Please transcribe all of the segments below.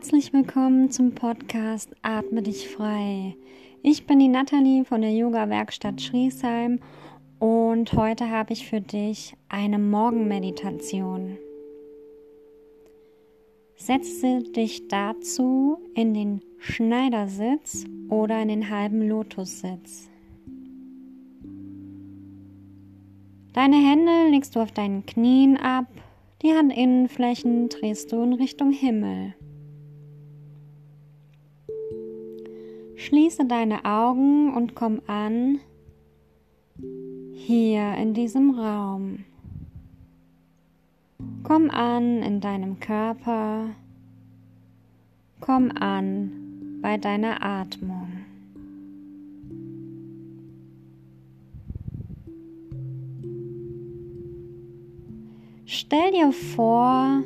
Herzlich willkommen zum Podcast Atme dich frei. Ich bin die Nathalie von der Yoga-Werkstatt Schriesheim und heute habe ich für dich eine Morgenmeditation. Setze dich dazu in den Schneidersitz oder in den halben Lotussitz. Deine Hände legst du auf deinen Knien ab, die Handinnenflächen drehst du in Richtung Himmel. Schließe deine Augen und komm an hier in diesem Raum. Komm an in deinem Körper. Komm an bei deiner Atmung. Stell dir vor,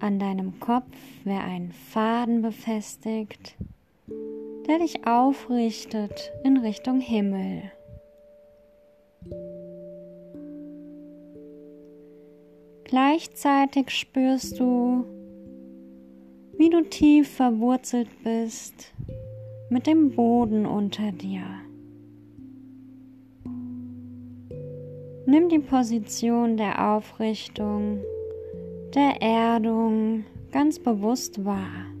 an deinem Kopf wäre ein Faden befestigt, der dich aufrichtet in Richtung Himmel. Gleichzeitig spürst du, wie du tief verwurzelt bist mit dem Boden unter dir. Nimm die Position der Aufrichtung, der Erdung ganz bewusst wahr.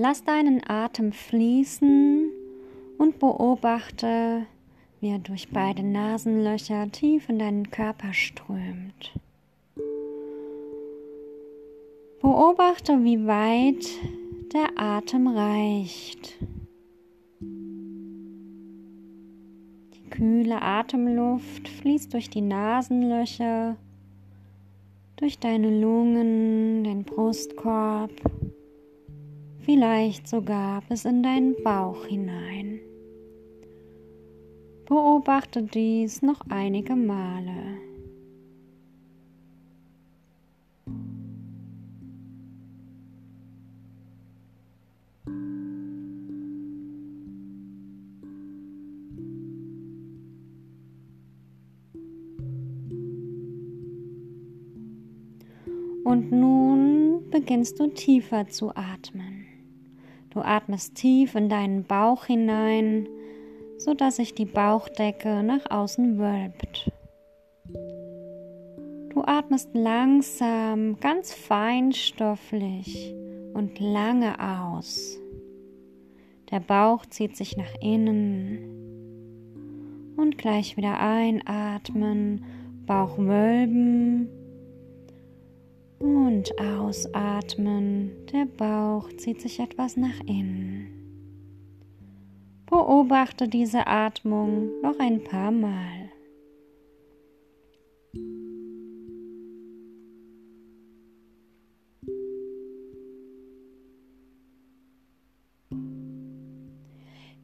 Lass deinen Atem fließen und beobachte, wie er durch beide Nasenlöcher tief in deinen Körper strömt. Beobachte, wie weit der Atem reicht. Die kühle Atemluft fließt durch die Nasenlöcher, durch deine Lungen, den Brustkorb vielleicht sogar bis in deinen Bauch hinein. Beobachte dies noch einige Male. Und nun beginnst du tiefer zu atmen. Du atmest tief in deinen Bauch hinein, sodass sich die Bauchdecke nach außen wölbt. Du atmest langsam, ganz feinstofflich und lange aus. Der Bauch zieht sich nach innen und gleich wieder einatmen, Bauch wölben und ausatmen. Der Bauch zieht sich etwas nach innen. Beobachte diese Atmung noch ein paar Mal.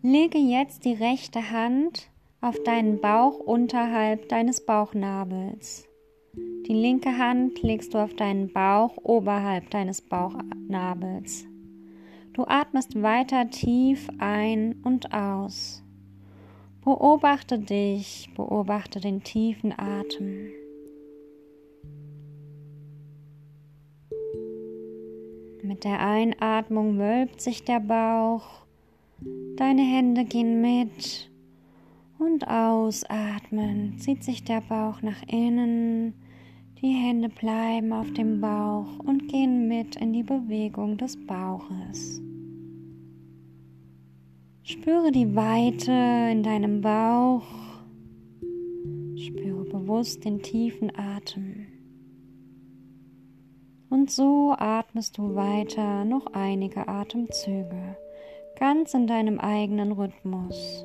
Lege jetzt die rechte Hand auf deinen Bauch unterhalb deines Bauchnabels. Die linke Hand legst du auf deinen Bauch oberhalb deines Bauchnabels. Du atmest weiter tief ein und aus. Beobachte dich, beobachte den tiefen Atem. Mit der Einatmung wölbt sich der Bauch, deine Hände gehen mit und ausatmen zieht sich der Bauch nach innen die Hände bleiben auf dem Bauch und gehen mit in die Bewegung des Bauches. Spüre die Weite in deinem Bauch. Spüre bewusst den tiefen Atem. Und so atmest du weiter noch einige Atemzüge, ganz in deinem eigenen Rhythmus.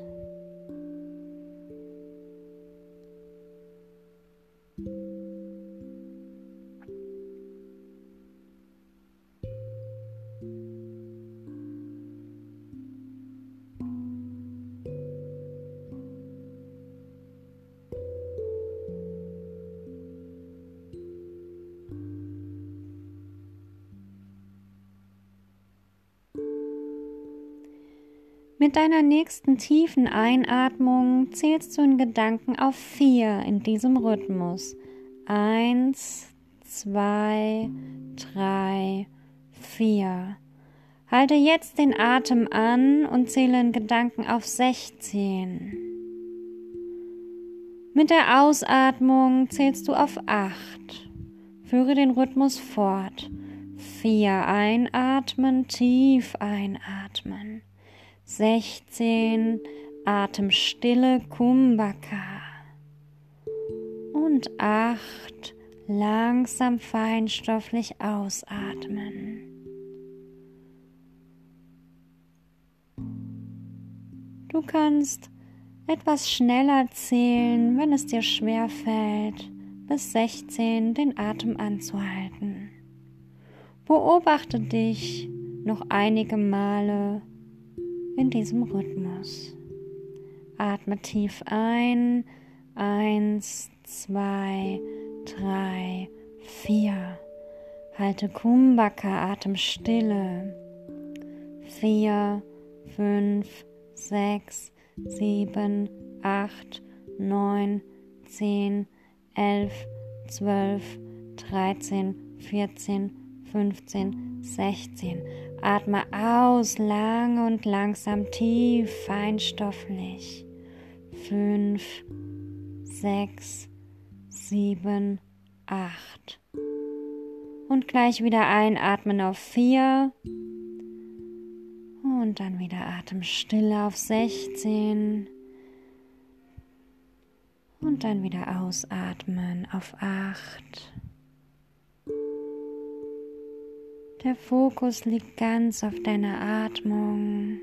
Mit deiner nächsten tiefen Einatmung zählst du in Gedanken auf vier in diesem Rhythmus. Eins, zwei, drei, vier. Halte jetzt den Atem an und zähle in Gedanken auf 16. Mit der Ausatmung zählst du auf 8. Führe den Rhythmus fort. 4 einatmen, tief einatmen. 16 Atemstille Kumbhaka und 8 langsam feinstofflich ausatmen. Du kannst etwas schneller zählen, wenn es dir schwer fällt, bis 16 den Atem anzuhalten. Beobachte dich noch einige Male in diesem Rhythmus. Atme tief ein. Eins, zwei, drei, vier. Halte Kumbhaka Atemstille. Vier, fünf, sechs, sieben, acht, neun, zehn, elf, zwölf, dreizehn, vierzehn, fünfzehn, sechzehn. Atme aus, lange und langsam tief, feinstofflich. Fünf, sechs, sieben, acht. Und gleich wieder einatmen auf vier. Und dann wieder Atemstille auf 16. Und dann wieder ausatmen auf 8. Der Fokus liegt ganz auf deiner Atmung.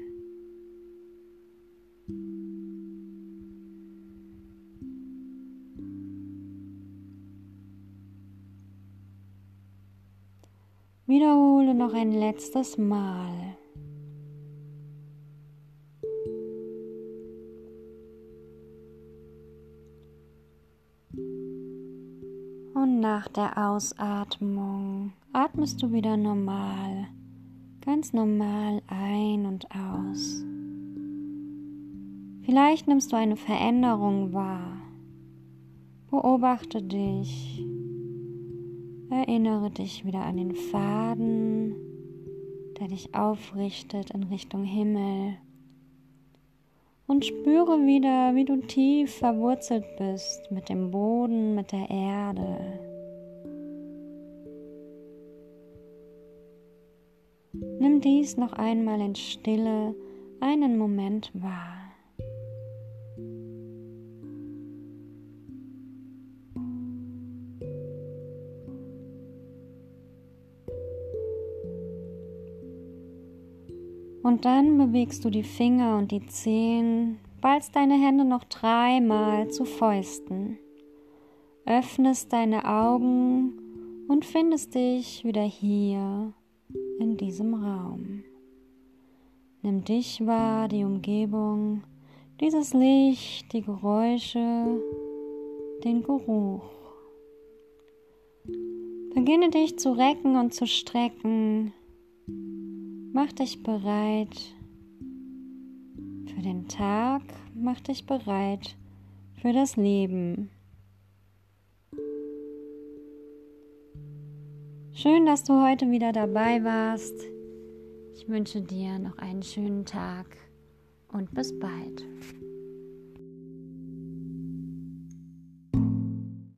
Wiederhole noch ein letztes Mal. Nach der Ausatmung atmest du wieder normal, ganz normal ein und aus. Vielleicht nimmst du eine Veränderung wahr. Beobachte dich. Erinnere dich wieder an den Faden, der dich aufrichtet in Richtung Himmel. Und spüre wieder, wie du tief verwurzelt bist mit dem Boden, mit der Erde. Dies noch einmal in Stille einen Moment wahr. Und dann bewegst du die Finger und die Zehen, ballst deine Hände noch dreimal zu Fäusten, öffnest deine Augen und findest dich wieder hier in diesem Raum. Nimm dich wahr, die Umgebung, dieses Licht, die Geräusche, den Geruch. Beginne dich zu recken und zu strecken. Mach dich bereit für den Tag, mach dich bereit für das Leben. Schön, dass du heute wieder dabei warst. Ich wünsche dir noch einen schönen Tag und bis bald.